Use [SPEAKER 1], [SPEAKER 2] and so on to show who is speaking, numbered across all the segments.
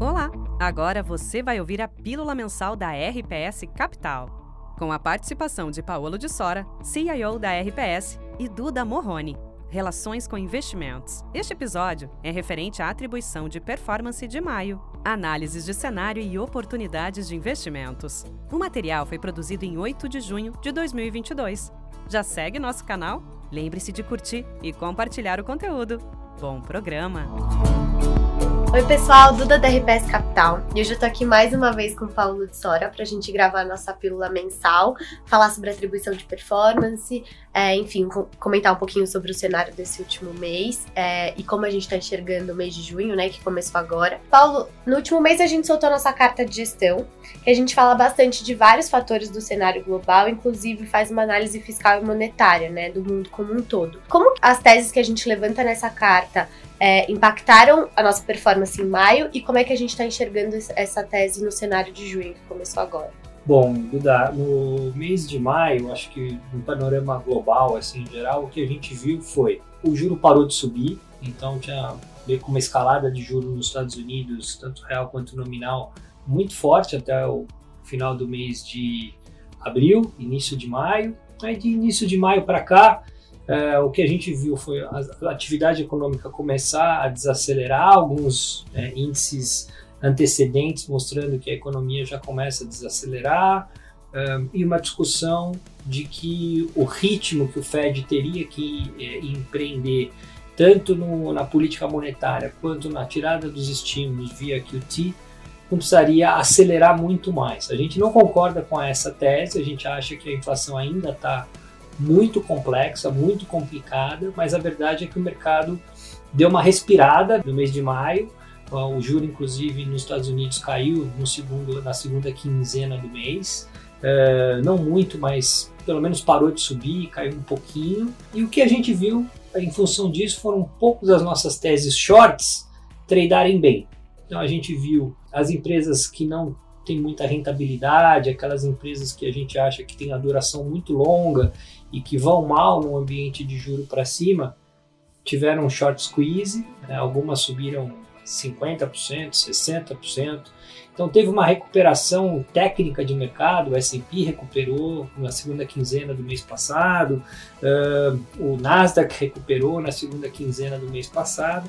[SPEAKER 1] Olá! Agora você vai ouvir a pílula mensal da RPS Capital, com a participação de Paolo de Sora, CIO da RPS, e Duda Morrone, Relações com Investimentos. Este episódio é referente à atribuição de performance de maio, análises de cenário e oportunidades de investimentos. O material foi produzido em 8 de junho de 2022. Já segue nosso canal? Lembre-se de curtir e compartilhar o conteúdo. Bom programa!
[SPEAKER 2] Oi, pessoal, Duda da RPS Capital. E hoje eu tô aqui mais uma vez com o Paulo de Sora pra gente gravar nossa pílula mensal, falar sobre atribuição de performance, é, enfim, comentar um pouquinho sobre o cenário desse último mês é, e como a gente tá enxergando o mês de junho, né, que começou agora. Paulo, no último mês a gente soltou nossa carta de gestão, que a gente fala bastante de vários fatores do cenário global, inclusive faz uma análise fiscal e monetária, né, do mundo como um todo. Como as teses que a gente levanta nessa carta é, impactaram a nossa performance em maio e como é que a gente está enxergando essa tese no cenário de junho que começou agora?
[SPEAKER 3] Bom, Duda, no mês de maio, acho que no panorama global, assim, em geral, o que a gente viu foi o juro parou de subir, então tinha meio com uma escalada de juros nos Estados Unidos, tanto real quanto nominal, muito forte até o final do mês de abril, início de maio. Aí de início de maio para cá, é, o que a gente viu foi a, atividade econômica começar a desacelerar, alguns é, índices antecedentes mostrando que a economia já começa a desacelerar, é, e uma discussão de que o ritmo que o Fed teria que é, empreender, tanto no, na política monetária quanto na tirada dos estímulos via QT, não precisaria acelerar muito mais. A gente não concorda com essa tese, a gente acha que a inflação ainda está muito complexa, muito complicada, mas a verdade é que o mercado deu uma respirada no mês de maio. O juro, inclusive, nos Estados Unidos caiu no segundo, na segunda quinzena do mês. É, não muito, mas pelo menos parou de subir, caiu um pouquinho. E o que a gente viu em função disso foram poucos das nossas teses shorts tradarem bem. Então a gente viu as empresas que não têm muita rentabilidade, aquelas empresas que a gente acha que tem a duração muito longa e que vão mal no ambiente de juro para cima tiveram um short squeeze, né? algumas subiram 50%, 60%. Então teve uma recuperação técnica de mercado, o S&P recuperou na segunda quinzena do mês passado, uh, o Nasdaq recuperou na segunda quinzena do mês passado.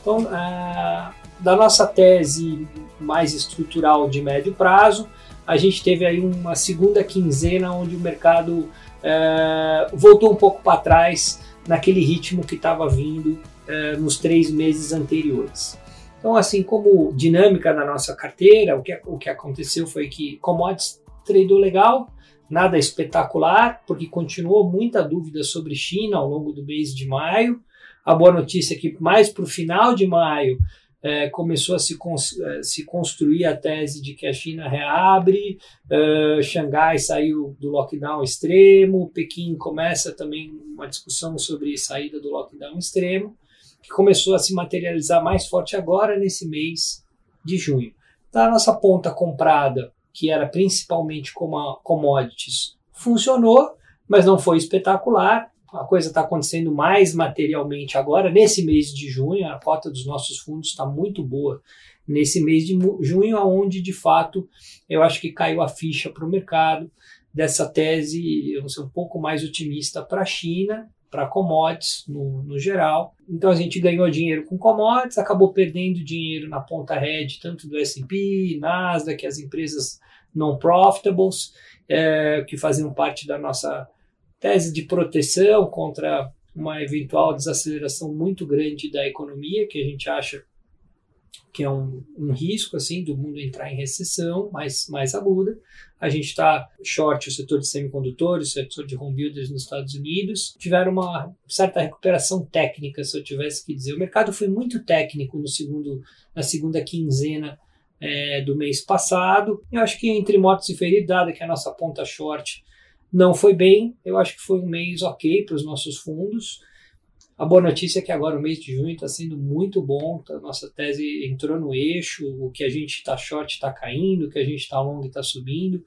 [SPEAKER 3] Então, uh, da nossa tese mais estrutural de médio prazo, a gente teve aí uma segunda quinzena onde o mercado é, voltou um pouco para trás naquele ritmo que estava vindo é, nos três meses anteriores. Então, assim como dinâmica na nossa carteira, o que, o que aconteceu foi que commodities tradou legal, nada espetacular, porque continuou muita dúvida sobre China ao longo do mês de maio. A boa notícia é que mais para o final de maio é, começou a se, é, se construir a tese de que a China reabre, é, Xangai saiu do lockdown extremo, Pequim começa também uma discussão sobre saída do lockdown extremo, que começou a se materializar mais forte agora nesse mês de junho. Da então, nossa ponta comprada, que era principalmente como a commodities, funcionou, mas não foi espetacular a coisa está acontecendo mais materialmente agora, nesse mês de junho, a cota dos nossos fundos está muito boa nesse mês de junho, onde de fato eu acho que caiu a ficha para o mercado dessa tese, eu vou ser um pouco mais otimista para a China, para commodities no, no, geral. Então a gente ganhou dinheiro com commodities, acabou perdendo dinheiro na ponta head, tanto do S&P, Nasdaq, as empresas non profitables, é, que faziam parte da nossa tese de proteção contra uma eventual desaceleração muito grande da economia, que a gente acha que é um, um risco assim do mundo entrar em recessão mais, mais aguda. A gente está short o setor de semicondutores, o setor de home builders nos Estados Unidos. Tiveram uma certa recuperação técnica, se eu tivesse que dizer. O mercado foi muito técnico no segundo, na segunda quinzena é, do mês passado. Eu acho que entre motos e feridos, dada que a nossa ponta short não foi bem, eu acho que foi um mês ok para os nossos fundos. A boa notícia é que agora o mês de junho está sendo muito bom, a nossa tese entrou no eixo, o que a gente está short está caindo, o que a gente está long está subindo,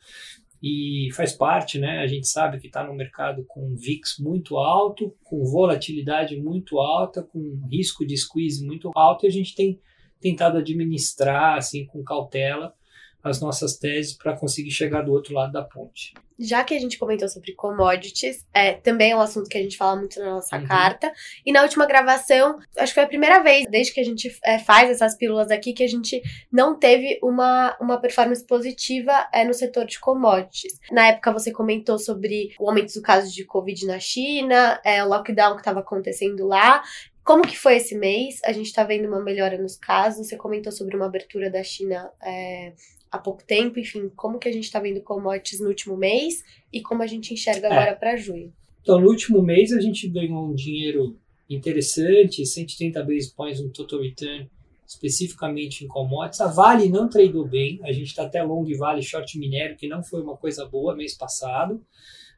[SPEAKER 3] e faz parte, né? A gente sabe que está no mercado com VIX muito alto, com volatilidade muito alta, com risco de squeeze muito alto, e a gente tem tentado administrar assim com cautela as nossas teses para conseguir chegar do outro lado da ponte.
[SPEAKER 2] Já que a gente comentou sobre commodities, é, também é um assunto que a gente fala muito na nossa uhum. carta. E na última gravação, acho que foi a primeira vez, desde que a gente é, faz essas pílulas aqui, que a gente não teve uma, uma performance positiva é, no setor de commodities. Na época você comentou sobre o aumento do caso de Covid na China, é, o lockdown que estava acontecendo lá. Como que foi esse mês? A gente está vendo uma melhora nos casos. Você comentou sobre uma abertura da China é, há pouco tempo, enfim, como que a gente está vendo commodities no último mês e como a gente enxerga agora é. para junho.
[SPEAKER 3] Então, no último mês a gente ganhou um dinheiro interessante, 130 basis points no total return, especificamente em commodities. A Vale não tradou bem, a gente está até long Vale short minério, que não foi uma coisa boa mês passado.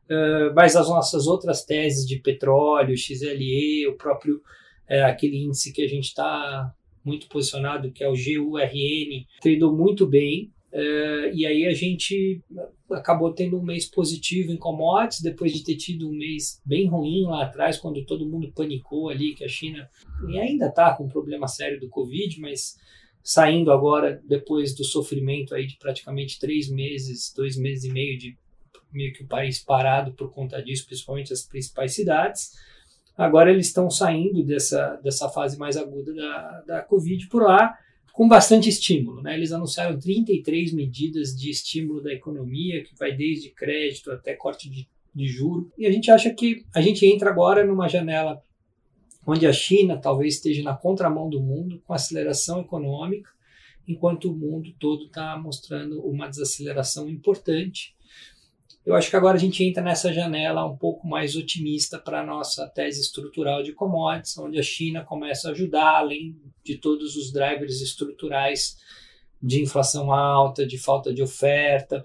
[SPEAKER 3] Uh, mas as nossas outras teses de petróleo, XLE, o próprio é, aquele índice que a gente está muito posicionado, que é o GURN, tradou muito bem. Uh, e aí a gente acabou tendo um mês positivo em commodities, depois de ter tido um mês bem ruim lá atrás, quando todo mundo panicou ali que a China e ainda está com um problema sério do Covid, mas saindo agora depois do sofrimento aí de praticamente três meses, dois meses e meio de meio que o país parado por conta disso, principalmente as principais cidades. Agora eles estão saindo dessa, dessa fase mais aguda da, da Covid por lá com bastante estímulo. Né? Eles anunciaram 33 medidas de estímulo da economia, que vai desde crédito até corte de, de juro. E a gente acha que a gente entra agora numa janela onde a China talvez esteja na contramão do mundo, com aceleração econômica, enquanto o mundo todo está mostrando uma desaceleração importante. Eu acho que agora a gente entra nessa janela um pouco mais otimista para a nossa tese estrutural de commodities, onde a China começa a ajudar, além de todos os drivers estruturais de inflação alta, de falta de oferta,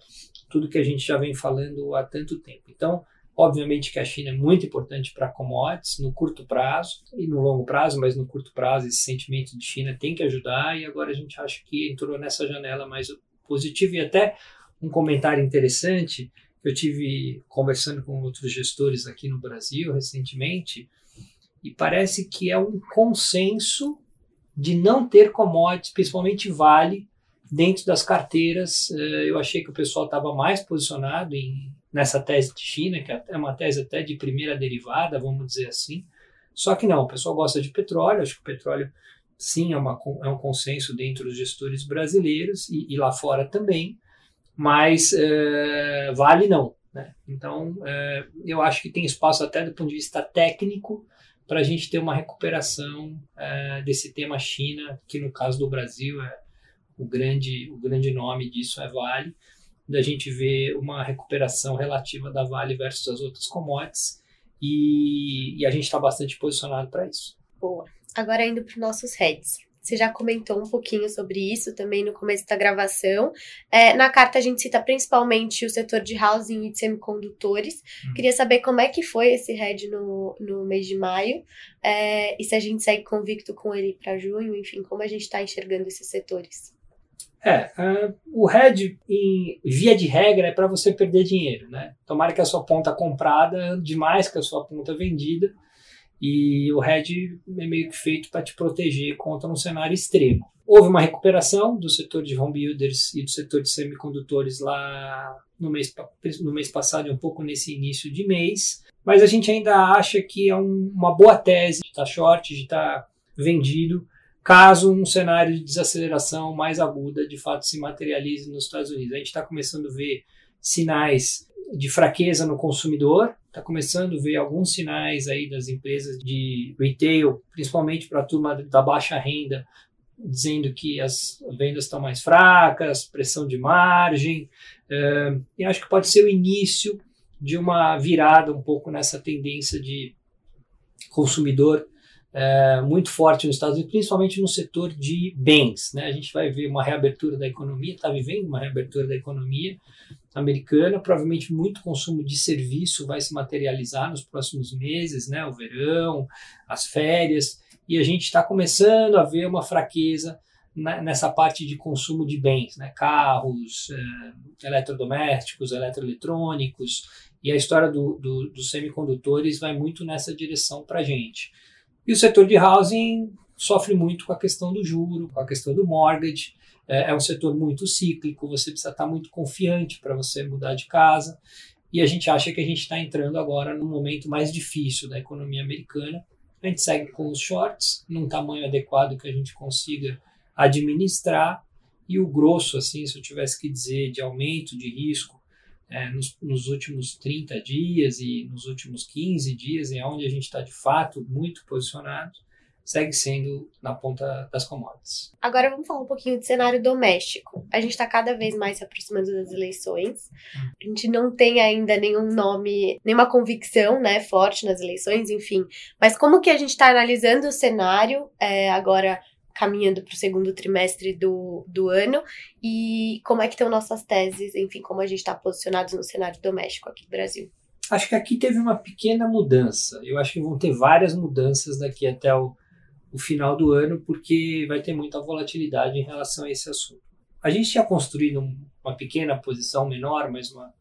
[SPEAKER 3] tudo que a gente já vem falando há tanto tempo. Então, obviamente que a China é muito importante para commodities no curto prazo e no longo prazo, mas no curto prazo esse sentimento de China tem que ajudar e agora a gente acha que entrou nessa janela mais positiva e até um comentário interessante eu tive conversando com outros gestores aqui no Brasil recentemente e parece que é um consenso de não ter commodities, principalmente Vale, dentro das carteiras. Eh, eu achei que o pessoal estava mais posicionado em, nessa tese de China, que é uma tese até de primeira derivada, vamos dizer assim. Só que não, o pessoal gosta de petróleo, acho que o petróleo sim é, uma, é um consenso dentro dos gestores brasileiros e, e lá fora também mas é, vale não. Né? Então, é, eu acho que tem espaço até do ponto de vista técnico para a gente ter uma recuperação é, desse tema China, que no caso do Brasil é o grande, o grande nome disso é Vale, da gente ver uma recuperação relativa da Vale versus as outras commodities e, e a gente está bastante posicionado para isso.
[SPEAKER 2] Boa. Agora indo para os nossos heads. Você já comentou um pouquinho sobre isso também no começo da gravação. É, na carta a gente cita principalmente o setor de housing e de semicondutores. Hum. Queria saber como é que foi esse head no, no mês de maio é, e se a gente segue convicto com ele para junho, enfim, como a gente está enxergando esses setores.
[SPEAKER 3] É, uh, o em via de regra, é para você perder dinheiro, né? Tomara que a sua ponta comprada demais que a sua ponta vendida e o hedge é meio que feito para te proteger contra um cenário extremo. Houve uma recuperação do setor de home builders e do setor de semicondutores lá no mês, no mês passado e um pouco nesse início de mês, mas a gente ainda acha que é um, uma boa tese de estar tá short, de estar tá vendido, caso um cenário de desaceleração mais aguda de fato se materialize nos Estados Unidos. A gente está começando a ver sinais de fraqueza no consumidor, está começando a ver alguns sinais aí das empresas de retail, principalmente para a turma da baixa renda, dizendo que as vendas estão mais fracas, pressão de margem, uh, e acho que pode ser o início de uma virada um pouco nessa tendência de consumidor uh, muito forte nos Estados Unidos, principalmente no setor de bens. Né? A gente vai ver uma reabertura da economia, está vivendo uma reabertura da economia, americana. Provavelmente muito consumo de serviço vai se materializar nos próximos meses, né? O verão, as férias, e a gente está começando a ver uma fraqueza nessa parte de consumo de bens, né? Carros, eh, eletrodomésticos, eletroeletrônicos, e a história do, do, dos semicondutores vai muito nessa direção para a gente. E o setor de housing sofre muito com a questão do juro, com a questão do mortgage. É, é um setor muito cíclico, você precisa estar muito confiante para você mudar de casa. E a gente acha que a gente está entrando agora num momento mais difícil da economia americana. A gente segue com os shorts, num tamanho adequado que a gente consiga administrar. E o grosso, assim, se eu tivesse que dizer, de aumento de risco é, nos, nos, últimos 30 dias e nos últimos 15 dias, é onde a gente está de fato muito posicionado, segue sendo na ponta das commodities.
[SPEAKER 2] Agora vamos falar um pouquinho de cenário doméstico. A gente está cada vez mais se aproximando das eleições. A gente não tem ainda nenhum nome, nenhuma convicção, né, forte nas eleições, enfim. Mas como que a gente está analisando o cenário é, agora caminhando para o segundo trimestre do, do ano e como é que estão nossas teses, enfim, como a gente está posicionado no cenário doméstico aqui no Brasil.
[SPEAKER 3] Acho que aqui teve uma pequena mudança. Eu acho que vão ter várias mudanças daqui até o o final do ano, porque vai ter muita volatilidade em relação a esse assunto. A gente tinha construído uma pequena posição menor, mas uma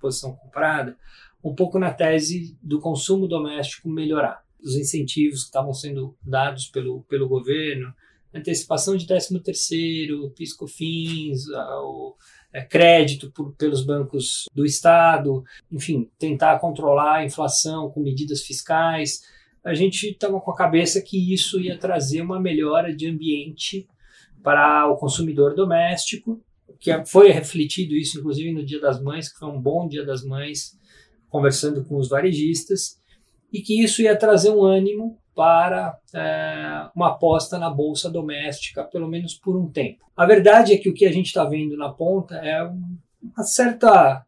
[SPEAKER 3] posição comprada, um pouco na tese do consumo doméstico melhorar. Os incentivos que estavam sendo dados pelo, pelo governo, antecipação de 13 terceiro, piscofins, o é, crédito por, pelos bancos do Estado, enfim, tentar controlar a inflação com medidas fiscais, a gente estava com a cabeça que isso ia trazer uma melhora de ambiente para o consumidor doméstico, que foi refletido isso inclusive no Dia das Mães, que foi um bom Dia das Mães, conversando com os varejistas, e que isso ia trazer um ânimo para é, uma aposta na bolsa doméstica, pelo menos por um tempo. A verdade é que o que a gente está vendo na ponta é uma certa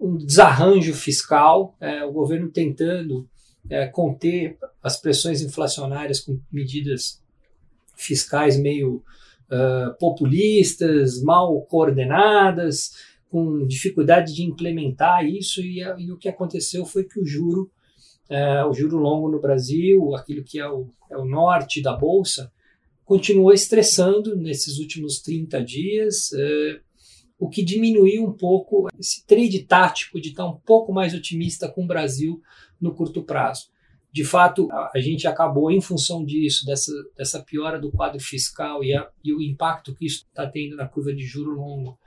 [SPEAKER 3] um desarranjo fiscal, é, o governo tentando é, conter as pressões inflacionárias com medidas fiscais meio uh, populistas, mal coordenadas, com dificuldade de implementar isso, e, e o que aconteceu foi que o juro, uh, o juro longo no Brasil, aquilo que é o, é o norte da Bolsa, continuou estressando nesses últimos 30 dias, uh, o que diminuiu um pouco esse trade tático de estar um pouco mais otimista com o Brasil no curto prazo. De fato, a, gente acabou, em função disso, dessa, dessa piora do quadro fiscal e, a, e o impacto que isso está tendo na curva de juro longo,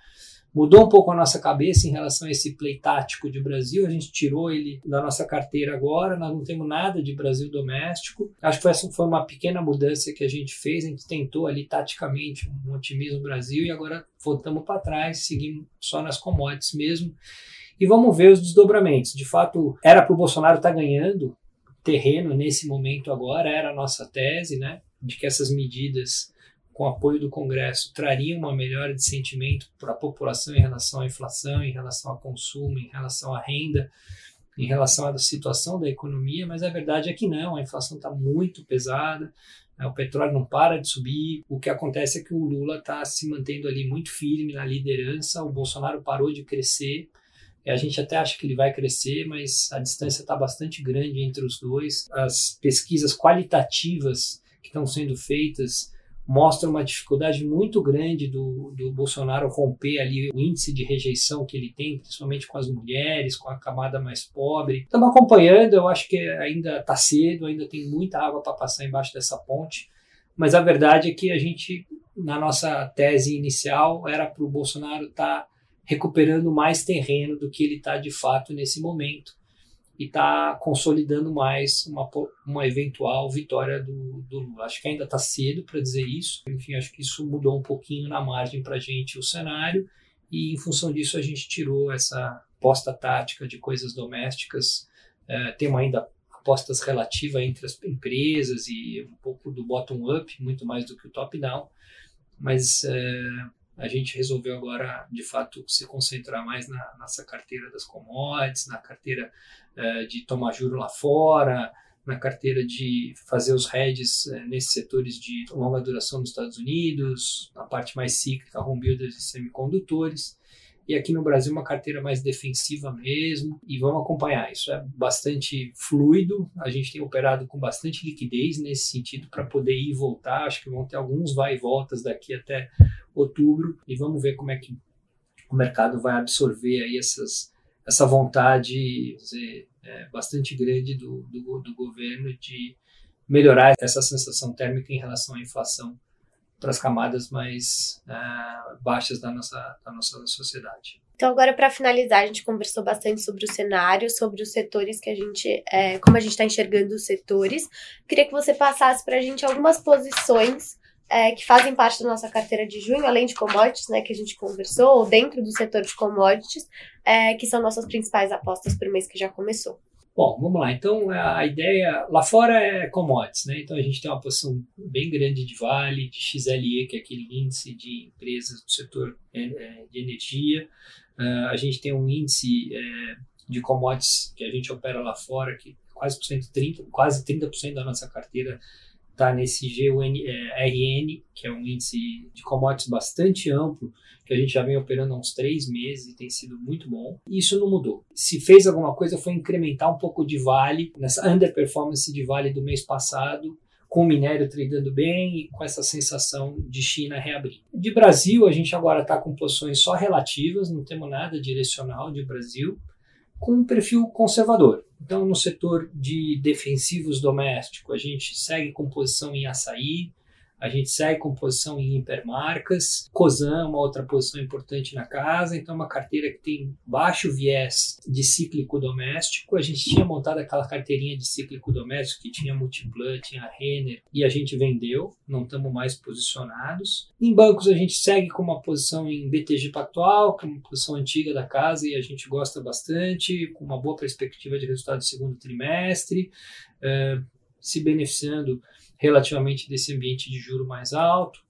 [SPEAKER 3] mudou um pouco a nossa cabeça em relação a esse play tático de Brasil. A gente tirou ele da nossa carteira agora, nós não temos nada de Brasil doméstico. Acho que essa foi uma pequena mudança que a gente fez. A gente tentou ali taticamente um otimismo Brasil e agora voltamos para trás, seguimos só nas commodities mesmo. E vamos ver os desdobramentos. De fato, era para o Bolsonaro estar tá ganhando terreno nesse momento agora, era a nossa tese, né? De que essas medidas, com apoio do Congresso, trariam uma melhora de sentimento para a população em relação à inflação, em relação ao consumo, em relação à renda, em relação à situação da economia, mas a verdade é que não, a inflação está muito pesada, né? o petróleo não para de subir. O que acontece é que o Lula está se mantendo ali muito firme na liderança, o Bolsonaro parou de crescer. A gente até acha que ele vai crescer, mas a distância está bastante grande entre os dois. As pesquisas qualitativas que estão sendo feitas mostram uma dificuldade muito grande do, do Bolsonaro romper ali o índice de rejeição que ele tem, principalmente com as mulheres, com a camada mais pobre. Estamos acompanhando, eu acho que ainda está cedo, ainda tem muita água para passar embaixo dessa ponte, mas a verdade é que a gente, na nossa tese inicial, era para o Bolsonaro estar. Tá recuperando mais terreno do que ele está de fato nesse momento e está consolidando mais uma, uma eventual vitória do, do Lula. Acho que ainda está cedo para dizer isso. Enfim, acho que isso mudou um pouquinho na margem para a gente o cenário e em função disso a gente tirou essa aposta tática de coisas domésticas. É, temos ainda apostas relativas entre as empresas e um pouco do bottom-up, muito mais do que o top-down, mas é, a gente resolveu agora, de fato, se concentrar mais na nossa carteira das commodities, na carteira uh, de tomar juro lá fora, na carteira de fazer os hedges uh, nesses setores de longa duração nos Estados Unidos, na parte mais cíclica, home builders e semicondutores. E aqui no Brasil, uma carteira mais defensiva mesmo. E vamos acompanhar. Isso é bastante fluido. A gente tem operado com bastante liquidez nesse sentido para poder ir e voltar. Acho que vão ter alguns vai e voltas daqui até outubro e vamos ver como é que o mercado vai absorver aí essas, essa vontade dizer, é, bastante grande do, do, do, governo de melhorar essa sensação térmica em relação à inflação para as camadas mais uh, baixas da nossa, da nossa sociedade.
[SPEAKER 2] Então, agora para finalizar, a gente conversou bastante sobre o cenário, sobre os setores que a gente, é, como a gente está enxergando os setores. Queria que você passasse para a gente algumas posições é, que fazem parte da nossa carteira de junho, além de commodities, né, que a gente conversou, ou dentro do setor de commodities, é, que são nossas principais apostas para o mês que já começou.
[SPEAKER 3] Bom, vamos lá. Então, a ideia lá fora é commodities, né? Então, a gente tem uma posição bem grande de Vale, de XLE, que é aquele índice de empresas do setor é, é, de energia. Uh, a gente tem um índice é, de commodities que a gente opera lá fora, que quase, por cento, 30, quase 30% da nossa carteira está nesse GURN, que é um índice de commodities bastante amplo, que a gente já vem operando há uns três meses e tem sido muito bom. Isso não mudou. Se fez alguma coisa foi incrementar um pouco de vale, nessa underperformance de vale do mês passado, com o minério tradando bem e com essa sensação de China reabrindo. De Brasil, a gente agora está com posições só relativas, não temos nada direcional de Brasil, com um perfil conservador. Então, no setor de defensivos domésticos, a gente segue com posição em açaí, a gente segue com posição em hipermarcas, Cosan, uma outra posição importante na casa, então uma carteira que tem baixo viés de cíclico doméstico. A gente tinha montado aquela carteirinha de cíclico doméstico que tinha Multiplan, tinha Renner, e a gente vendeu, não estamos mais posicionados. Em bancos a gente segue com uma posição em BTG Pactual, que é uma posição antiga da casa e a gente gosta bastante, com uma boa perspectiva de resultado do segundo trimestre, uh, se beneficiando relativamente desse ambiente de juro mais alto.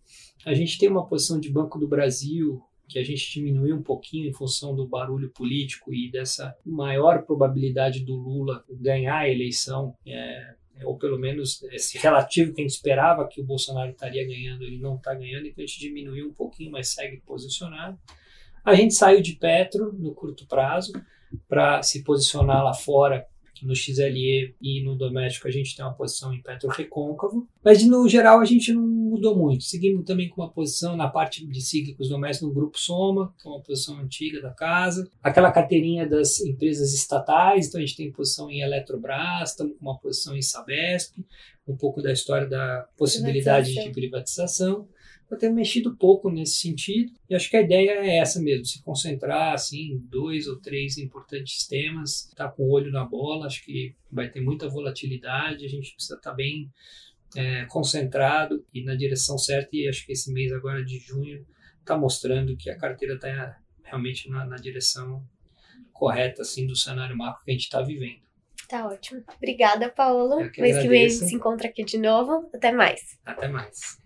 [SPEAKER 3] A gente tem uma posição de Banco do Brasil que a gente diminuiu um pouquinho em função do barulho político e dessa maior probabilidade do Lula ganhar a eleição, é, ou pelo menos esse relativo que a gente esperava que o Bolsonaro estaria ganhando, ele não está ganhando, então a gente diminuiu um pouquinho, mas segue posicionado. A gente saiu de Petro no curto prazo para se posicionar lá fora no XLE e no doméstico a gente tem uma posição em petro recôncavo, mas no geral a gente não mudou muito. Seguimos também com uma posição na parte de cíclicos domésticos no grupo Soma, que é uma posição antiga da casa. Aquela carteirinha das empresas estatais, então a gente tem posição em Eletrobras, estamos com uma posição em Sabesp, um pouco da história da possibilidade de privatização eu tenho mexido pouco nesse sentido e acho que a ideia é essa mesmo, se concentrar assim em dois ou três importantes temas, estar tá com o olho na bola, acho que vai ter muita volatilidade, a gente precisa estar tá bem é, concentrado e na direção certa e acho que esse mês agora de junho está mostrando que a carteira está realmente na, na direção correta assim do cenário macro que a gente está vivendo.
[SPEAKER 2] Tá ótimo. Obrigada, Paulo. Mês que vem a gente se encontra aqui de novo. Até mais.
[SPEAKER 3] Até mais.